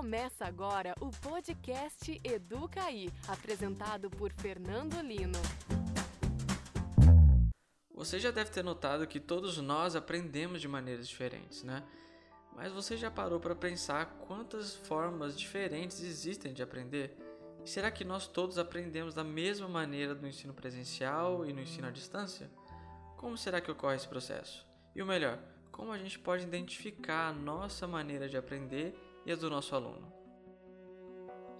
Começa agora o podcast Educaí, apresentado por Fernando Lino. Você já deve ter notado que todos nós aprendemos de maneiras diferentes, né? Mas você já parou para pensar quantas formas diferentes existem de aprender? E será que nós todos aprendemos da mesma maneira no ensino presencial e no ensino à distância? Como será que ocorre esse processo? E o melhor, como a gente pode identificar a nossa maneira de aprender e a do nosso aluno?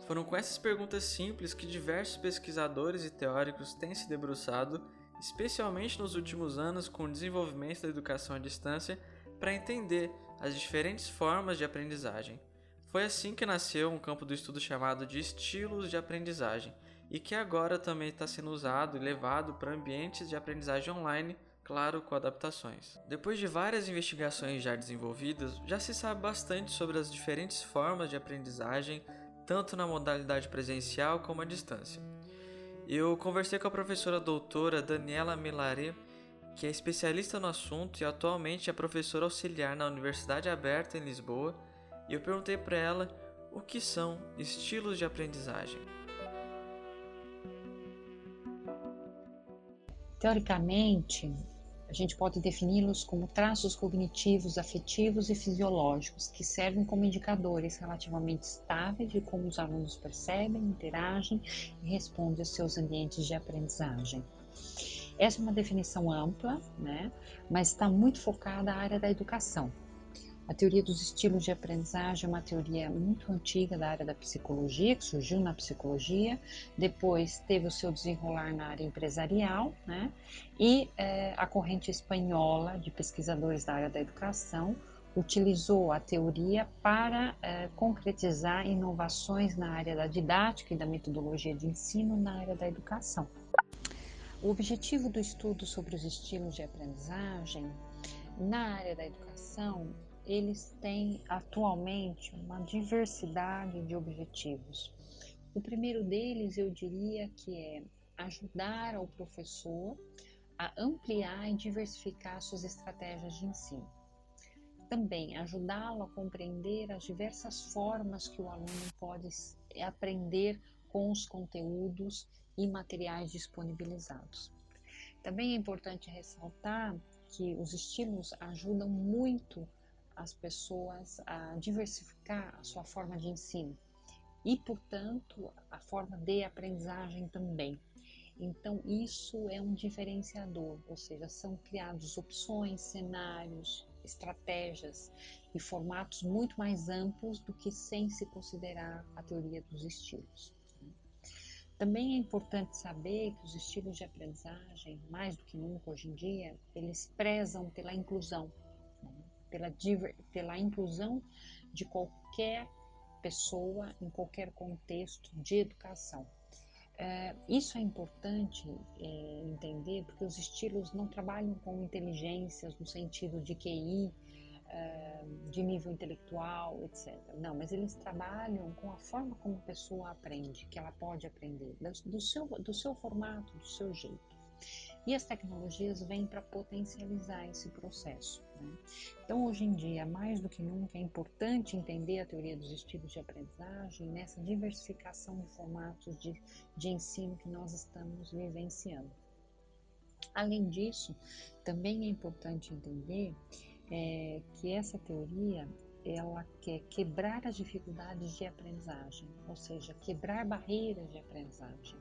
Foram com essas perguntas simples que diversos pesquisadores e teóricos têm se debruçado, especialmente nos últimos anos com o desenvolvimento da educação à distância, para entender as diferentes formas de aprendizagem. Foi assim que nasceu um campo do estudo chamado de estilos de aprendizagem e que agora também está sendo usado e levado para ambientes de aprendizagem online claro, com adaptações. Depois de várias investigações já desenvolvidas, já se sabe bastante sobre as diferentes formas de aprendizagem, tanto na modalidade presencial como à distância. Eu conversei com a professora doutora Daniela Milaré, que é especialista no assunto e atualmente é professora auxiliar na Universidade Aberta em Lisboa, e eu perguntei para ela o que são estilos de aprendizagem. Teoricamente, a gente pode defini-los como traços cognitivos, afetivos e fisiológicos que servem como indicadores relativamente estáveis de como os alunos percebem, interagem e respondem aos seus ambientes de aprendizagem. Essa é uma definição ampla, né, mas está muito focada na área da educação. A teoria dos estilos de aprendizagem é uma teoria muito antiga da área da psicologia, que surgiu na psicologia, depois teve o seu desenrolar na área empresarial, né? E é, a corrente espanhola de pesquisadores da área da educação utilizou a teoria para é, concretizar inovações na área da didática e da metodologia de ensino na área da educação. O objetivo do estudo sobre os estilos de aprendizagem na área da educação eles têm atualmente uma diversidade de objetivos. O primeiro deles, eu diria que é ajudar ao professor a ampliar e diversificar suas estratégias de ensino. Também ajudá-lo a compreender as diversas formas que o aluno pode aprender com os conteúdos e materiais disponibilizados. Também é importante ressaltar que os estilos ajudam muito as pessoas a diversificar a sua forma de ensino e, portanto, a forma de aprendizagem também. Então, isso é um diferenciador, ou seja, são criados opções, cenários, estratégias e formatos muito mais amplos do que sem se considerar a teoria dos estilos. Também é importante saber que os estilos de aprendizagem, mais do que nunca hoje em dia, eles prezam pela inclusão, pela, pela inclusão de qualquer pessoa em qualquer contexto de educação. É, isso é importante é, entender porque os estilos não trabalham com inteligências no sentido de QI, é, de nível intelectual, etc. Não, mas eles trabalham com a forma como a pessoa aprende, que ela pode aprender, do seu, do seu formato, do seu jeito. E as tecnologias vêm para potencializar esse processo. Né? Então, hoje em dia, mais do que nunca, é importante entender a teoria dos estilos de aprendizagem nessa diversificação de formatos de, de ensino que nós estamos vivenciando. Além disso, também é importante entender é, que essa teoria ela quer quebrar as dificuldades de aprendizagem, ou seja, quebrar barreiras de aprendizagem.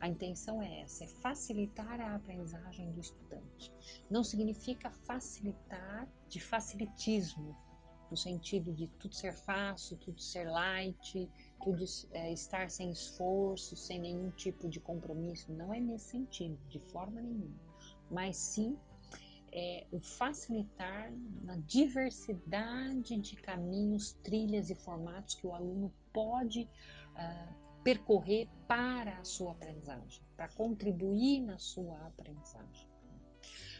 A intenção é essa, é facilitar a aprendizagem do estudante. Não significa facilitar de facilitismo, no sentido de tudo ser fácil, tudo ser light, tudo é, estar sem esforço, sem nenhum tipo de compromisso. Não é nesse sentido, de forma nenhuma. Mas sim é, o facilitar na diversidade de caminhos, trilhas e formatos que o aluno pode uh, percorrer para a sua aprendizagem, para contribuir na sua aprendizagem.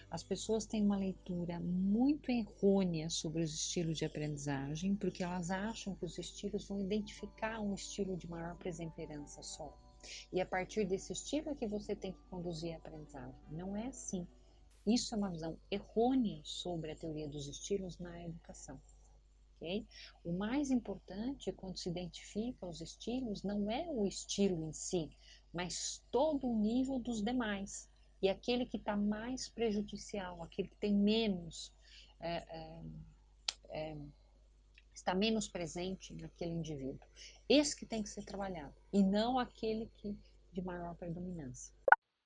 As pessoas têm uma leitura muito errônea sobre os estilos de aprendizagem, porque elas acham que os estilos vão identificar um estilo de maior perseverança só. E a partir desse estilo é que você tem que conduzir a aprendizagem. Não é assim. Isso é uma visão errônea sobre a teoria dos estilos na educação. O mais importante quando se identifica os estilos não é o estilo em si, mas todo o nível dos demais. E aquele que está mais prejudicial, aquele que tem menos, é, é, é, está menos presente naquele indivíduo. Esse que tem que ser trabalhado, e não aquele que de maior predominância.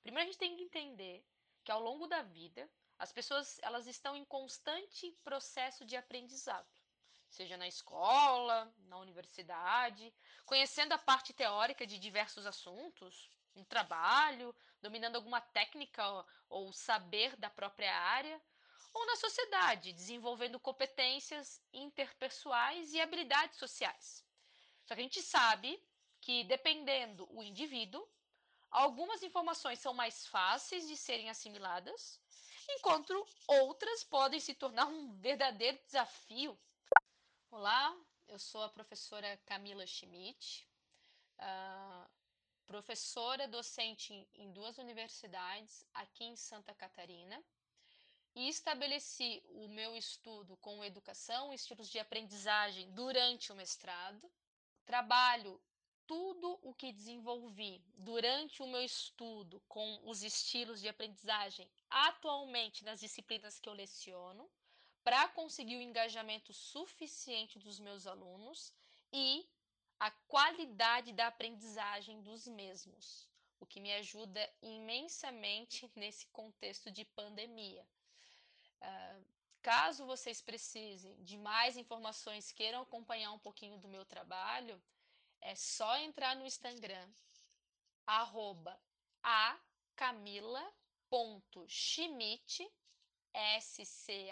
Primeiro a gente tem que entender que ao longo da vida as pessoas elas estão em constante processo de aprendizado, seja na escola, na universidade, conhecendo a parte teórica de diversos assuntos, no trabalho, dominando alguma técnica ou saber da própria área, ou na sociedade, desenvolvendo competências interpessoais e habilidades sociais. Só que a gente sabe que, dependendo o indivíduo, algumas informações são mais fáceis de serem assimiladas enquanto outras podem se tornar um verdadeiro desafio. Olá, eu sou a professora Camila Schmidt, uh, professora docente em duas universidades aqui em Santa Catarina e estabeleci o meu estudo com educação e estilos de aprendizagem durante o mestrado. Trabalho tudo o que desenvolvi durante o meu estudo com os estilos de aprendizagem atualmente nas disciplinas que eu leciono, para conseguir o engajamento suficiente dos meus alunos e a qualidade da aprendizagem dos mesmos, o que me ajuda imensamente nesse contexto de pandemia. Uh, caso vocês precisem de mais informações, queiram acompanhar um pouquinho do meu trabalho, é só entrar no Instagram, arroba acamila.schmidt, S-C-H-M-I-T-T.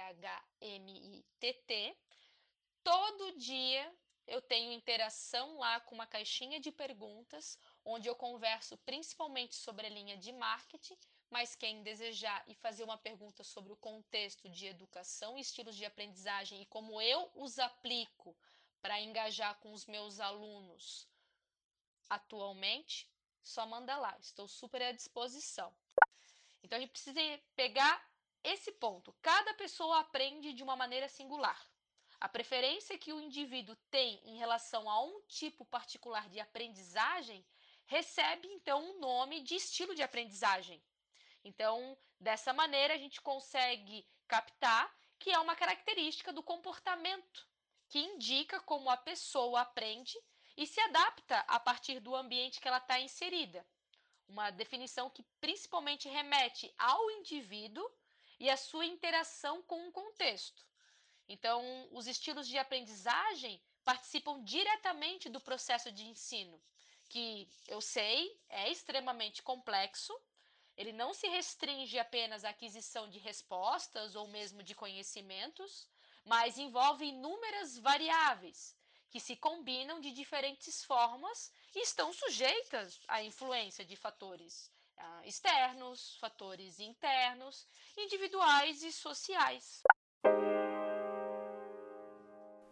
Todo dia eu tenho interação lá com uma caixinha de perguntas, onde eu converso principalmente sobre a linha de marketing, mas quem desejar e fazer uma pergunta sobre o contexto de educação e estilos de aprendizagem e como eu os aplico para engajar com os meus alunos atualmente, só manda lá, estou super à disposição. Então a gente precisa pegar esse ponto. Cada pessoa aprende de uma maneira singular. A preferência que o indivíduo tem em relação a um tipo particular de aprendizagem recebe então um nome de estilo de aprendizagem. Então, dessa maneira, a gente consegue captar que é uma característica do comportamento que indica como a pessoa aprende e se adapta a partir do ambiente que ela está inserida. Uma definição que principalmente remete ao indivíduo e à sua interação com o contexto. Então, os estilos de aprendizagem participam diretamente do processo de ensino, que eu sei é extremamente complexo. Ele não se restringe apenas à aquisição de respostas ou mesmo de conhecimentos, mas envolve inúmeras variáveis que se combinam de diferentes formas e estão sujeitas à influência de fatores uh, externos, fatores internos, individuais e sociais.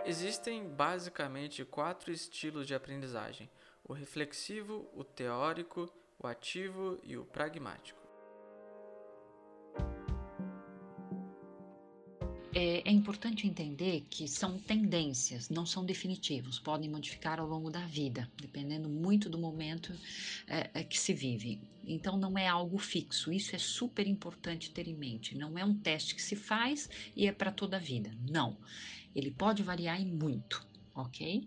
Existem basicamente quatro estilos de aprendizagem: o reflexivo, o teórico, o ativo e o pragmático. É, é, importante entender que são tendências, não são definitivos, podem modificar ao longo da vida, dependendo muito do momento é, é, que se vive. Então, não é algo fixo, isso é super importante ter em mente. Não é um teste que se faz e é para toda a vida, não. Ele pode variar e muito, ok?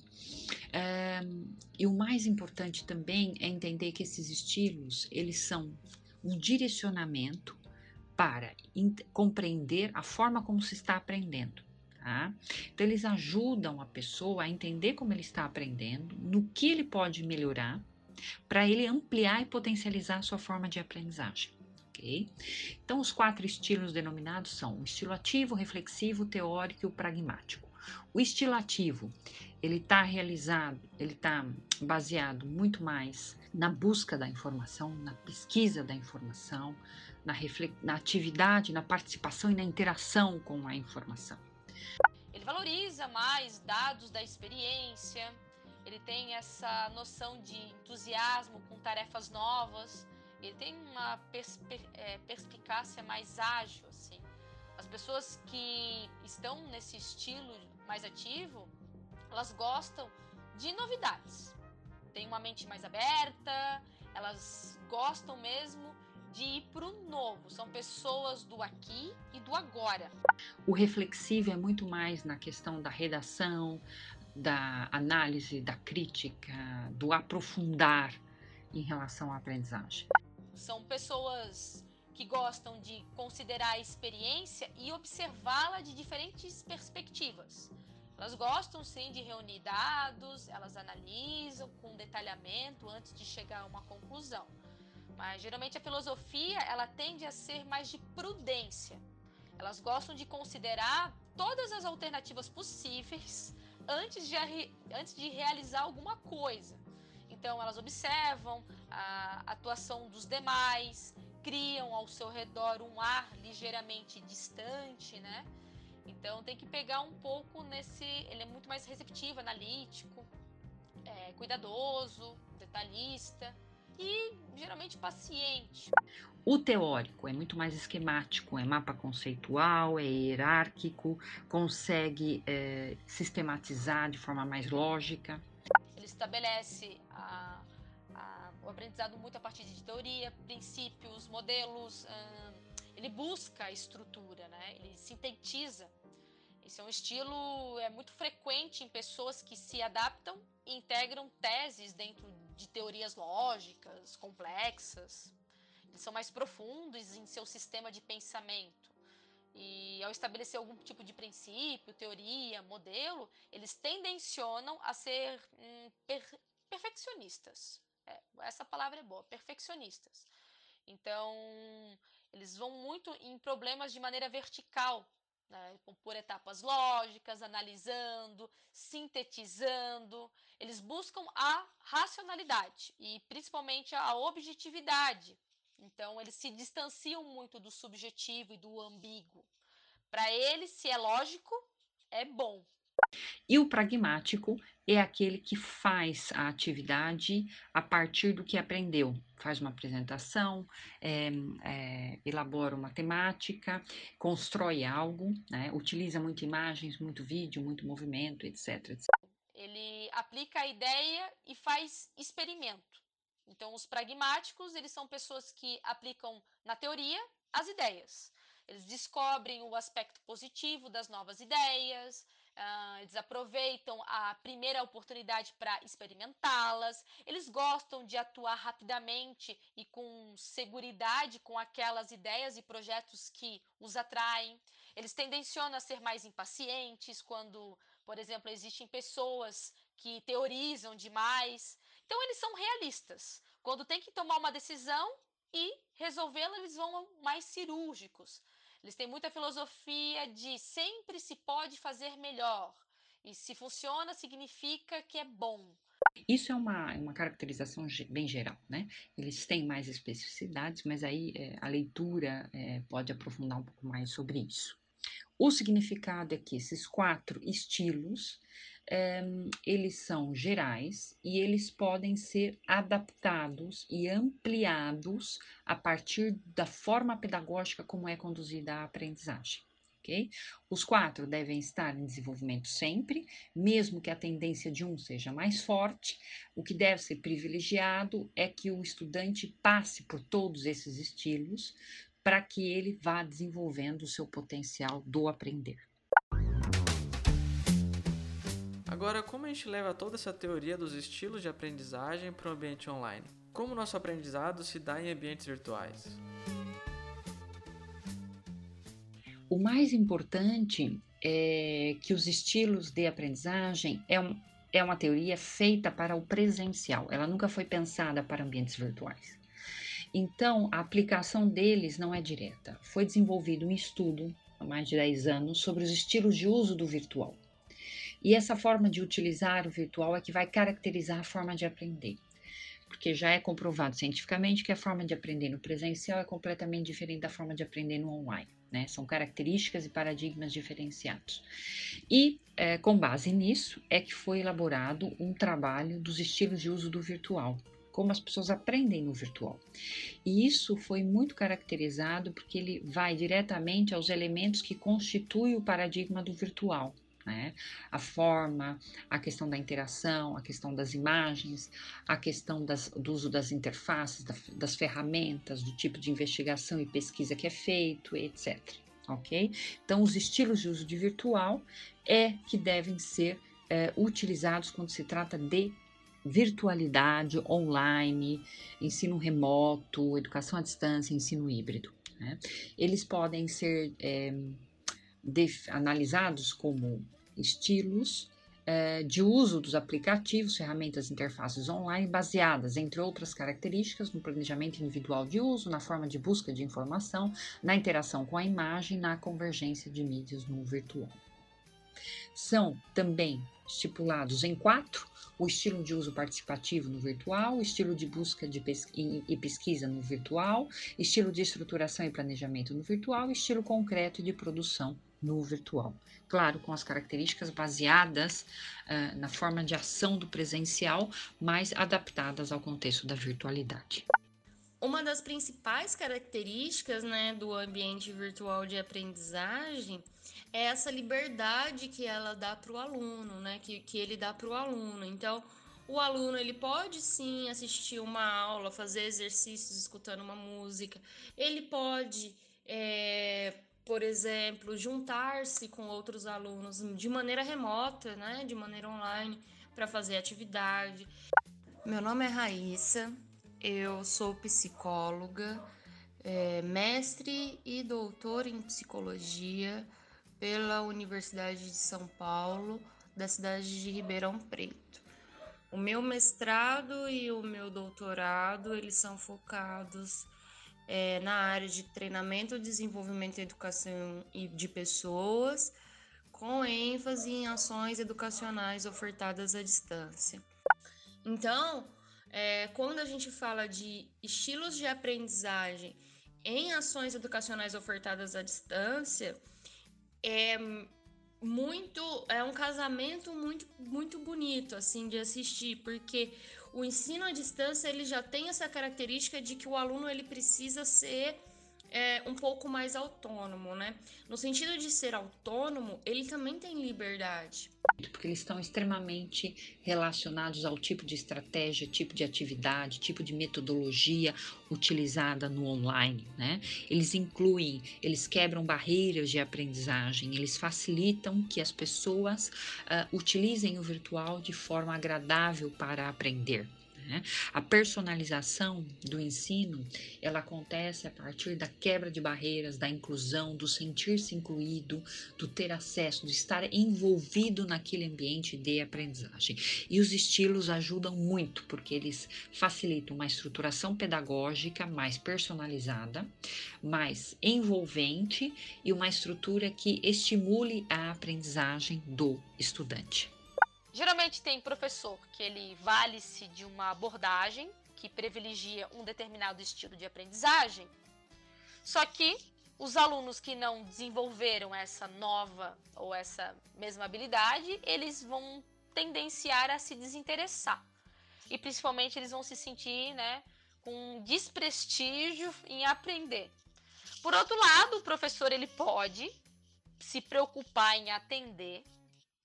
É, e o mais importante também é entender que esses estilos, eles são um direcionamento para compreender a forma como se está aprendendo. Tá? Então, eles ajudam a pessoa a entender como ele está aprendendo, no que ele pode melhorar, para ele ampliar e potencializar a sua forma de aprendizagem. Okay? Então, os quatro estilos denominados são o estilo ativo, reflexivo, teórico e o pragmático. O estilo ativo, ele está realizado, ele está baseado muito mais na busca da informação, na pesquisa da informação, na, na atividade, na participação e na interação com a informação. Ele valoriza mais dados da experiência, ele tem essa noção de entusiasmo com tarefas novas, ele tem uma perspe é, perspicácia mais ágil, assim. As pessoas que estão nesse estilo mais ativo, elas gostam de novidades. Tem uma mente mais aberta, elas gostam mesmo de ir para o novo. São pessoas do aqui e do agora. O reflexivo é muito mais na questão da redação, da análise, da crítica, do aprofundar em relação à aprendizagem. São pessoas que gostam de considerar a experiência e observá-la de diferentes perspectivas. Elas gostam sim de reunir dados, elas analisam com detalhamento antes de chegar a uma conclusão. Mas geralmente a filosofia ela tende a ser mais de prudência. Elas gostam de considerar todas as alternativas possíveis antes de, antes de realizar alguma coisa. Então elas observam a atuação dos demais, criam ao seu redor um ar ligeiramente distante, né? Então tem que pegar um pouco nesse. Ele é muito mais receptivo, analítico, é, cuidadoso, detalhista e geralmente paciente. O teórico é muito mais esquemático, é mapa conceitual, é hierárquico, consegue é, sistematizar de forma mais lógica. Ele estabelece a, a, o aprendizado muito a partir de teoria, princípios, modelos. Hum, ele busca a estrutura, né? ele sintetiza. Esse é um estilo é muito frequente em pessoas que se adaptam e integram teses dentro de teorias lógicas, complexas. Eles são mais profundos em seu sistema de pensamento. E ao estabelecer algum tipo de princípio, teoria, modelo, eles tendencionam a ser hum, per perfeccionistas. É, essa palavra é boa, perfeccionistas. Então, eles vão muito em problemas de maneira vertical, né, por etapas lógicas, analisando, sintetizando. Eles buscam a racionalidade e principalmente a objetividade. Então, eles se distanciam muito do subjetivo e do ambíguo. Para eles, se é lógico, é bom. E o pragmático é aquele que faz a atividade a partir do que aprendeu. Faz uma apresentação, é, é, elabora uma temática, constrói algo, né? utiliza muito imagens, muito vídeo, muito movimento, etc, etc. Ele aplica a ideia e faz experimento. Então, os pragmáticos, eles são pessoas que aplicam na teoria as ideias. Eles descobrem o aspecto positivo das novas ideias, Uh, eles aproveitam a primeira oportunidade para experimentá-las, eles gostam de atuar rapidamente e com segurança com aquelas ideias e projetos que os atraem. Eles tendencionam a ser mais impacientes quando, por exemplo, existem pessoas que teorizam demais. Então, eles são realistas. Quando tem que tomar uma decisão e resolvê-la, eles vão mais cirúrgicos. Eles têm muita filosofia de sempre se pode fazer melhor. E se funciona, significa que é bom. Isso é uma, uma caracterização bem geral, né? Eles têm mais especificidades, mas aí é, a leitura é, pode aprofundar um pouco mais sobre isso. O significado é que esses quatro estilos é, eles são gerais e eles podem ser adaptados e ampliados a partir da forma pedagógica como é conduzida a aprendizagem. Okay? Os quatro devem estar em desenvolvimento sempre, mesmo que a tendência de um seja mais forte. O que deve ser privilegiado é que o estudante passe por todos esses estilos para que ele vá desenvolvendo o seu potencial do aprender. Agora, como a gente leva toda essa teoria dos estilos de aprendizagem para o ambiente online? Como nosso aprendizado se dá em ambientes virtuais? O mais importante é que os estilos de aprendizagem é, um, é uma teoria feita para o presencial, ela nunca foi pensada para ambientes virtuais. Então, a aplicação deles não é direta. Foi desenvolvido um estudo há mais de 10 anos sobre os estilos de uso do virtual. E essa forma de utilizar o virtual é que vai caracterizar a forma de aprender. Porque já é comprovado cientificamente que a forma de aprender no presencial é completamente diferente da forma de aprender no online. Né? São características e paradigmas diferenciados. E, é, com base nisso, é que foi elaborado um trabalho dos estilos de uso do virtual, como as pessoas aprendem no virtual. E isso foi muito caracterizado porque ele vai diretamente aos elementos que constituem o paradigma do virtual. Né? A forma, a questão da interação, a questão das imagens, a questão das, do uso das interfaces, da, das ferramentas, do tipo de investigação e pesquisa que é feito, etc. Ok? Então, os estilos de uso de virtual é que devem ser é, utilizados quando se trata de virtualidade, online, ensino remoto, educação à distância, ensino híbrido. Né? Eles podem ser é, analisados como estilos é, de uso dos aplicativos, ferramentas interfaces online baseadas, entre outras características, no planejamento individual de uso, na forma de busca de informação, na interação com a imagem, na convergência de mídias no virtual. São também estipulados em quatro o estilo de uso participativo no virtual, estilo de busca de e pesquisa no virtual, estilo de estruturação e planejamento no virtual, estilo concreto de produção no virtual. Claro, com as características baseadas uh, na forma de ação do presencial, mas adaptadas ao contexto da virtualidade. Uma das principais características né, do ambiente virtual de aprendizagem é essa liberdade que ela dá para o aluno, né? Que, que ele dá para o aluno. Então, o aluno ele pode sim assistir uma aula, fazer exercícios escutando uma música. Ele pode, é, por exemplo, juntar-se com outros alunos de maneira remota, né? De maneira online para fazer atividade. Meu nome é Raíssa, eu sou psicóloga, é, mestre e doutor em psicologia pela Universidade de São Paulo, da cidade de Ribeirão Preto. O meu mestrado e o meu doutorado, eles são focados é, na área de treinamento, desenvolvimento e educação de pessoas, com ênfase em ações educacionais ofertadas à distância. Então, é, quando a gente fala de estilos de aprendizagem em ações educacionais ofertadas à distância, é muito é um casamento muito muito bonito assim de assistir porque o ensino à distância ele já tem essa característica de que o aluno ele precisa ser é, um pouco mais autônomo, né? No sentido de ser autônomo, ele também tem liberdade. Porque eles estão extremamente relacionados ao tipo de estratégia, tipo de atividade, tipo de metodologia utilizada no online, né? Eles incluem, eles quebram barreiras de aprendizagem, eles facilitam que as pessoas uh, utilizem o virtual de forma agradável para aprender. Né? A personalização do ensino ela acontece a partir da quebra de barreiras, da inclusão, do sentir-se incluído, do ter acesso, de estar envolvido naquele ambiente de aprendizagem. E os estilos ajudam muito porque eles facilitam uma estruturação pedagógica mais personalizada, mais envolvente e uma estrutura que estimule a aprendizagem do estudante. Geralmente tem professor que ele vale-se de uma abordagem que privilegia um determinado estilo de aprendizagem, só que os alunos que não desenvolveram essa nova ou essa mesma habilidade, eles vão tendenciar a se desinteressar. E principalmente eles vão se sentir né, com desprestígio em aprender. Por outro lado, o professor ele pode se preocupar em atender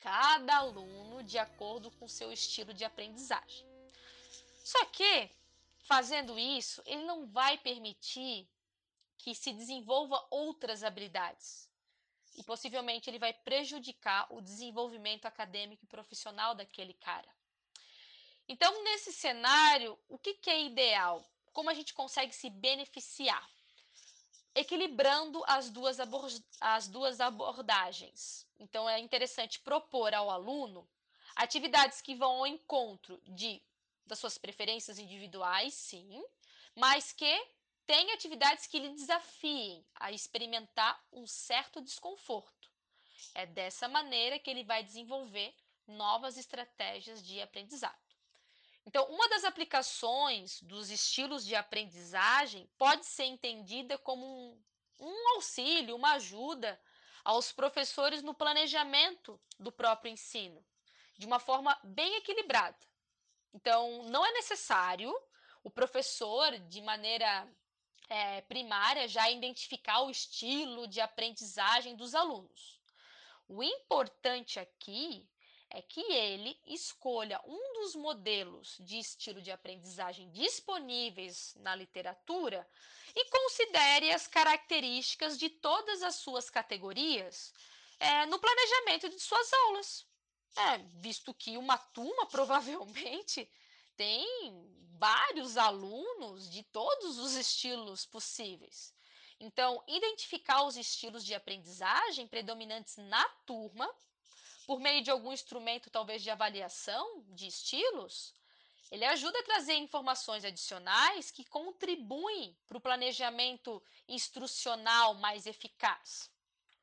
cada aluno de acordo com seu estilo de aprendizagem. Só que, fazendo isso, ele não vai permitir que se desenvolva outras habilidades. E possivelmente ele vai prejudicar o desenvolvimento acadêmico e profissional daquele cara. Então, nesse cenário, o que, que é ideal? Como a gente consegue se beneficiar? Equilibrando as duas, as duas abordagens. Então, é interessante propor ao aluno atividades que vão ao encontro de, das suas preferências individuais, sim, mas que tem atividades que lhe desafiem a experimentar um certo desconforto. É dessa maneira que ele vai desenvolver novas estratégias de aprendizado. Então, uma das aplicações dos estilos de aprendizagem pode ser entendida como um, um auxílio, uma ajuda aos professores no planejamento do próprio ensino, de uma forma bem equilibrada. Então, não é necessário o professor, de maneira é, primária, já identificar o estilo de aprendizagem dos alunos. O importante aqui é que ele escolha um dos modelos de estilo de aprendizagem disponíveis na literatura e considere as características de todas as suas categorias é, no planejamento de suas aulas. É, visto que uma turma provavelmente tem vários alunos de todos os estilos possíveis. Então, identificar os estilos de aprendizagem predominantes na turma por meio de algum instrumento, talvez de avaliação de estilos, ele ajuda a trazer informações adicionais que contribuem para o planejamento instrucional mais eficaz.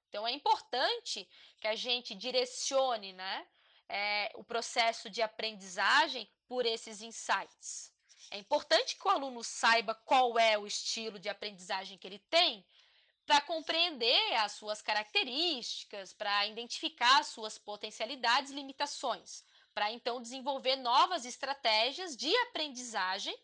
Então, é importante que a gente direcione né, é, o processo de aprendizagem por esses insights. É importante que o aluno saiba qual é o estilo de aprendizagem que ele tem para compreender as suas características, para identificar as suas potencialidades e limitações, para então desenvolver novas estratégias de aprendizagem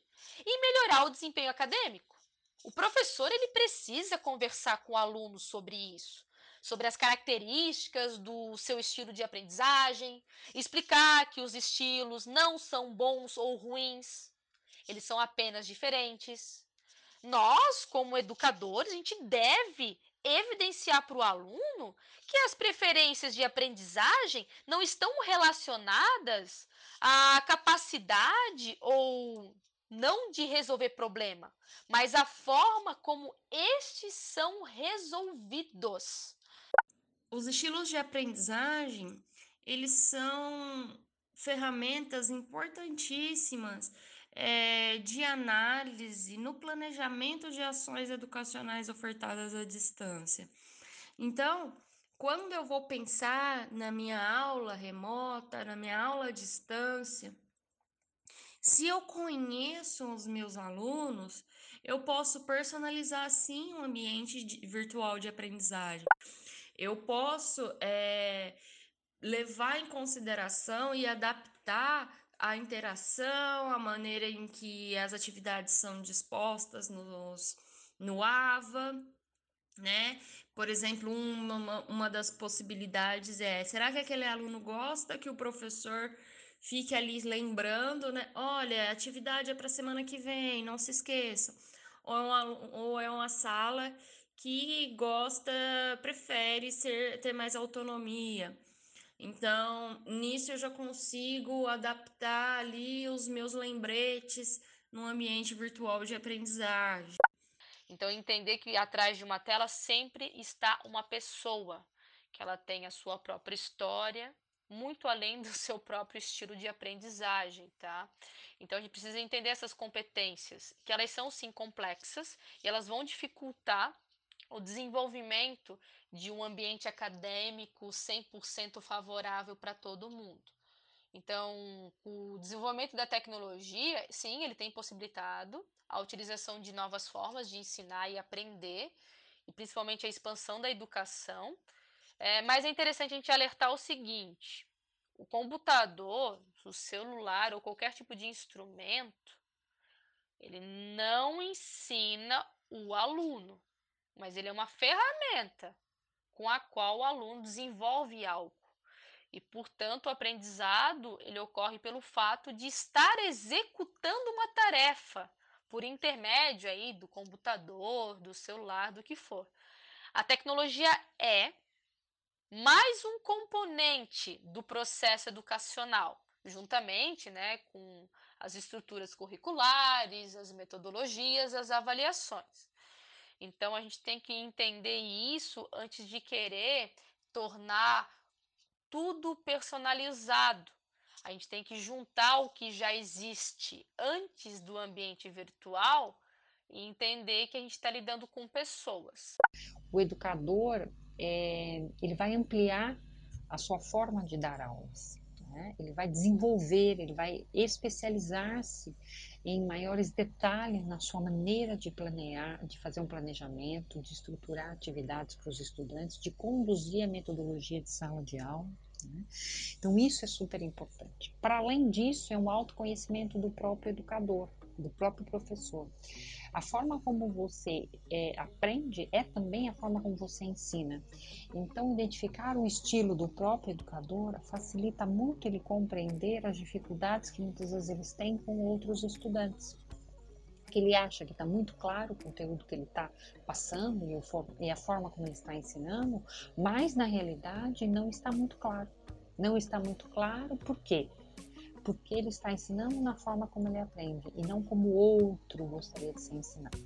e melhorar o desempenho acadêmico. O professor ele precisa conversar com o aluno sobre isso, sobre as características do seu estilo de aprendizagem, explicar que os estilos não são bons ou ruins, eles são apenas diferentes nós, como educadores, a gente deve evidenciar para o aluno que as preferências de aprendizagem não estão relacionadas à capacidade ou não de resolver problema, mas a forma como estes são resolvidos. Os estilos de aprendizagem, eles são ferramentas importantíssimas é, de análise no planejamento de ações educacionais ofertadas à distância. Então, quando eu vou pensar na minha aula remota, na minha aula à distância, se eu conheço os meus alunos, eu posso personalizar sim o um ambiente de, virtual de aprendizagem. Eu posso é, levar em consideração e adaptar a interação, a maneira em que as atividades são dispostas nos, no AVA, né? Por exemplo, uma, uma das possibilidades é: será que aquele aluno gosta que o professor fique ali lembrando, né? Olha, a atividade é para semana que vem, não se esqueça. Ou é uma, ou é uma sala que gosta, prefere ser, ter mais autonomia. Então, nisso eu já consigo adaptar ali os meus lembretes no ambiente virtual de aprendizagem. Então, entender que atrás de uma tela sempre está uma pessoa, que ela tem a sua própria história, muito além do seu próprio estilo de aprendizagem, tá? Então a gente precisa entender essas competências, que elas são sim complexas e elas vão dificultar o desenvolvimento de um ambiente acadêmico 100% favorável para todo mundo. Então, o desenvolvimento da tecnologia, sim, ele tem possibilitado a utilização de novas formas de ensinar e aprender, e principalmente a expansão da educação. É, mas é interessante a gente alertar o seguinte: o computador, o celular ou qualquer tipo de instrumento, ele não ensina o aluno, mas ele é uma ferramenta com a qual o aluno desenvolve algo. E, portanto, o aprendizado ele ocorre pelo fato de estar executando uma tarefa por intermédio aí do computador, do celular, do que for. A tecnologia é mais um componente do processo educacional, juntamente né, com as estruturas curriculares, as metodologias, as avaliações. Então a gente tem que entender isso antes de querer tornar tudo personalizado. A gente tem que juntar o que já existe antes do ambiente virtual e entender que a gente está lidando com pessoas. O educador é, ele vai ampliar a sua forma de dar aulas. Né? Ele vai desenvolver, ele vai especializar-se em maiores detalhes na sua maneira de planear, de fazer um planejamento, de estruturar atividades para os estudantes, de conduzir a metodologia de sala de aula. Né? Então, isso é super importante. Para além disso, é um autoconhecimento do próprio educador. Do próprio professor. A forma como você é, aprende é também a forma como você ensina. Então, identificar o estilo do próprio educador facilita muito ele compreender as dificuldades que muitas vezes eles têm com outros estudantes que ele acha que está muito claro o conteúdo que ele está passando e, a forma como ele está ensinando, mas na realidade não está muito claro. Não está muito claro por quê? Porque ele está ensinando na forma como ele aprende e não como o outro gostaria de ser ensinado.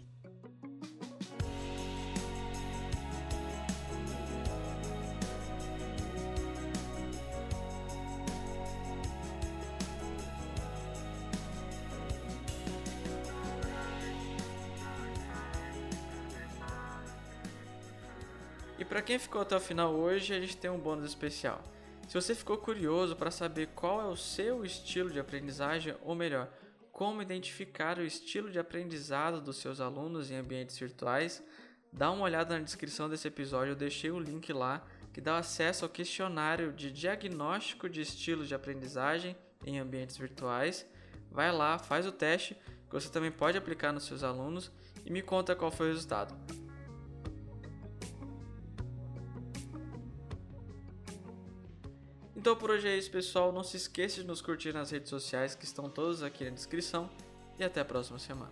E para quem ficou até o final hoje, a gente tem um bônus especial. Se você ficou curioso para saber qual é o seu estilo de aprendizagem, ou melhor, como identificar o estilo de aprendizado dos seus alunos em ambientes virtuais, dá uma olhada na descrição desse episódio, eu deixei o link lá que dá acesso ao questionário de diagnóstico de estilos de aprendizagem em ambientes virtuais. Vai lá, faz o teste, que você também pode aplicar nos seus alunos e me conta qual foi o resultado. Então por hoje é isso, pessoal. Não se esqueça de nos curtir nas redes sociais que estão todas aqui na descrição. E até a próxima semana.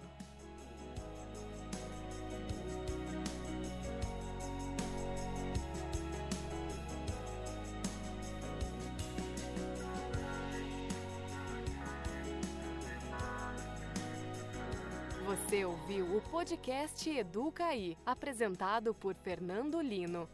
Você ouviu o podcast Educaí, apresentado por Fernando Lino.